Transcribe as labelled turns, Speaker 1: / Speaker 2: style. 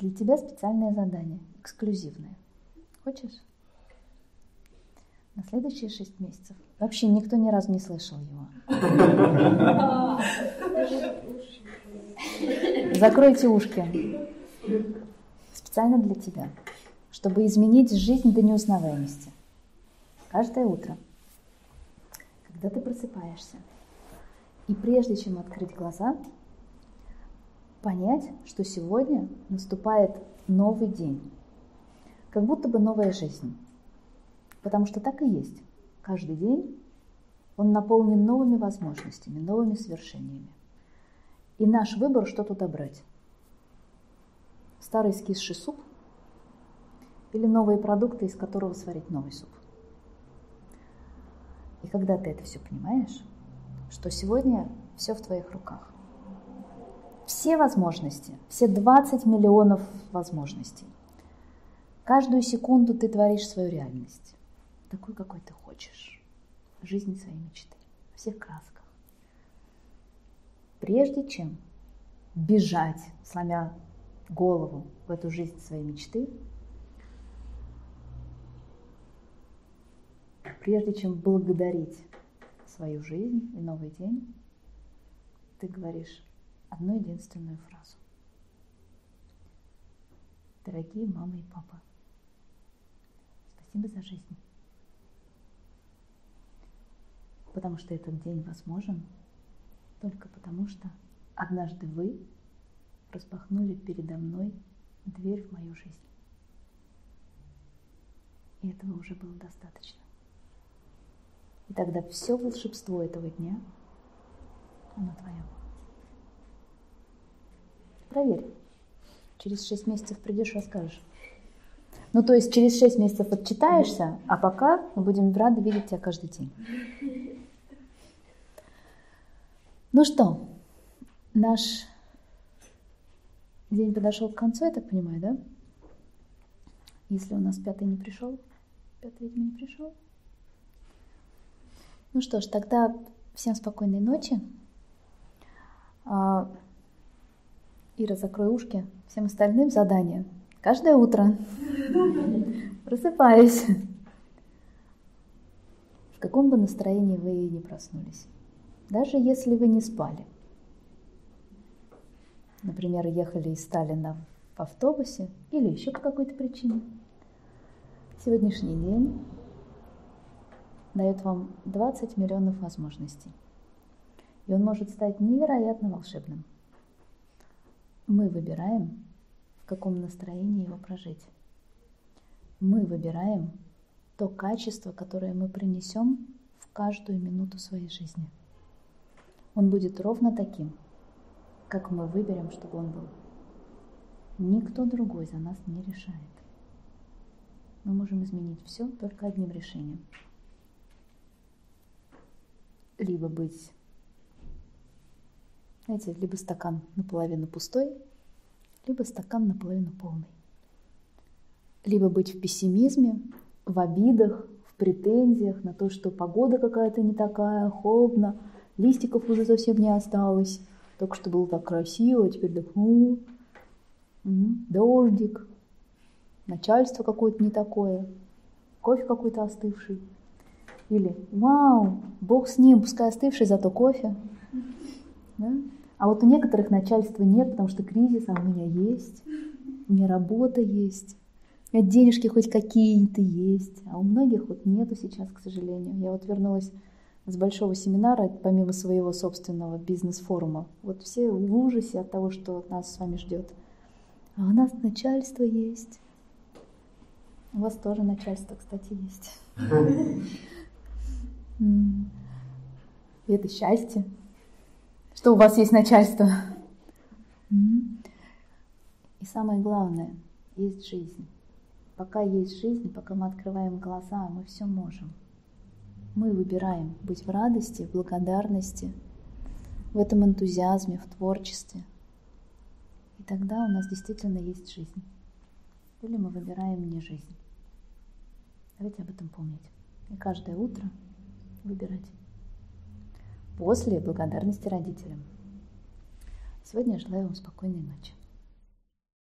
Speaker 1: Для тебя специальное задание, эксклюзивное. Хочешь? На следующие шесть месяцев. Вообще никто ни разу не слышал его. Закройте ушки. Специально для тебя, чтобы изменить жизнь до неузнаваемости. Каждое утро, когда ты просыпаешься, и прежде чем открыть глаза, понять, что сегодня наступает новый день, как будто бы новая жизнь. Потому что так и есть. Каждый день он наполнен новыми возможностями, новыми свершениями. И наш выбор, что туда брать. Старый скисший суп или новые продукты, из которого сварить новый суп. И когда ты это все понимаешь, что сегодня все в твоих руках. Все возможности, все 20 миллионов возможностей. Каждую секунду ты творишь свою реальность, такой, какой ты хочешь. Жизнь своей мечты, во всех красках. Прежде чем бежать, сломя голову в эту жизнь своей мечты, прежде чем благодарить свою жизнь и новый день, ты говоришь одну единственную фразу. Дорогие мама и папа, спасибо за жизнь. Потому что этот день возможен только потому, что однажды вы распахнули передо мной дверь в мою жизнь. И этого уже было достаточно. И тогда все волшебство этого дня, оно твое. Проверь. Через шесть месяцев придешь, расскажешь. Ну, то есть через шесть месяцев отчитаешься, а пока мы будем рады видеть тебя каждый день. Ну что, наш день подошел к концу, я так понимаю, да? Если у нас пятый не пришел, пятый, видимо, не пришел. Ну что ж, тогда всем спокойной ночи. Ира, закрой ушки. Всем остальным задание. Каждое утро просыпаюсь. В каком бы настроении вы не проснулись. Даже если вы не спали. Например, ехали из Сталина в автобусе или еще по какой-то причине. Сегодняшний день дает вам 20 миллионов возможностей. И он может стать невероятно волшебным. Мы выбираем, в каком настроении его прожить. Мы выбираем то качество, которое мы принесем в каждую минуту своей жизни. Он будет ровно таким, как мы выберем, чтобы он был. Никто другой за нас не решает. Мы можем изменить все только одним решением – либо быть, знаете, либо стакан наполовину пустой, либо стакан наполовину полный. Либо быть в пессимизме, в обидах, в претензиях на то, что погода какая-то не такая, холодно, листиков уже совсем не осталось, только что было так красиво, а теперь так, ну, дождик, начальство какое-то не такое, кофе какой-то остывший. Или «Вау, Бог с ним, пускай остывший, зато кофе». Да? А вот у некоторых начальства нет, потому что кризис, а у меня есть, у меня работа есть, у меня денежки хоть какие-то есть, а у многих вот нету сейчас, к сожалению. Я вот вернулась с большого семинара, помимо своего собственного бизнес-форума. Вот все в ужасе от того, что нас с вами ждет. А у нас начальство есть. У вас тоже начальство, кстати, есть. И это счастье, что у вас есть начальство. И самое главное, есть жизнь. Пока есть жизнь, пока мы открываем глаза, мы все можем. Мы выбираем быть в радости, в благодарности, в этом энтузиазме, в творчестве. И тогда у нас действительно есть жизнь. Или мы выбираем не жизнь. Давайте об этом помнить. И каждое утро выбирать. После благодарности родителям. Сегодня я желаю вам спокойной ночи.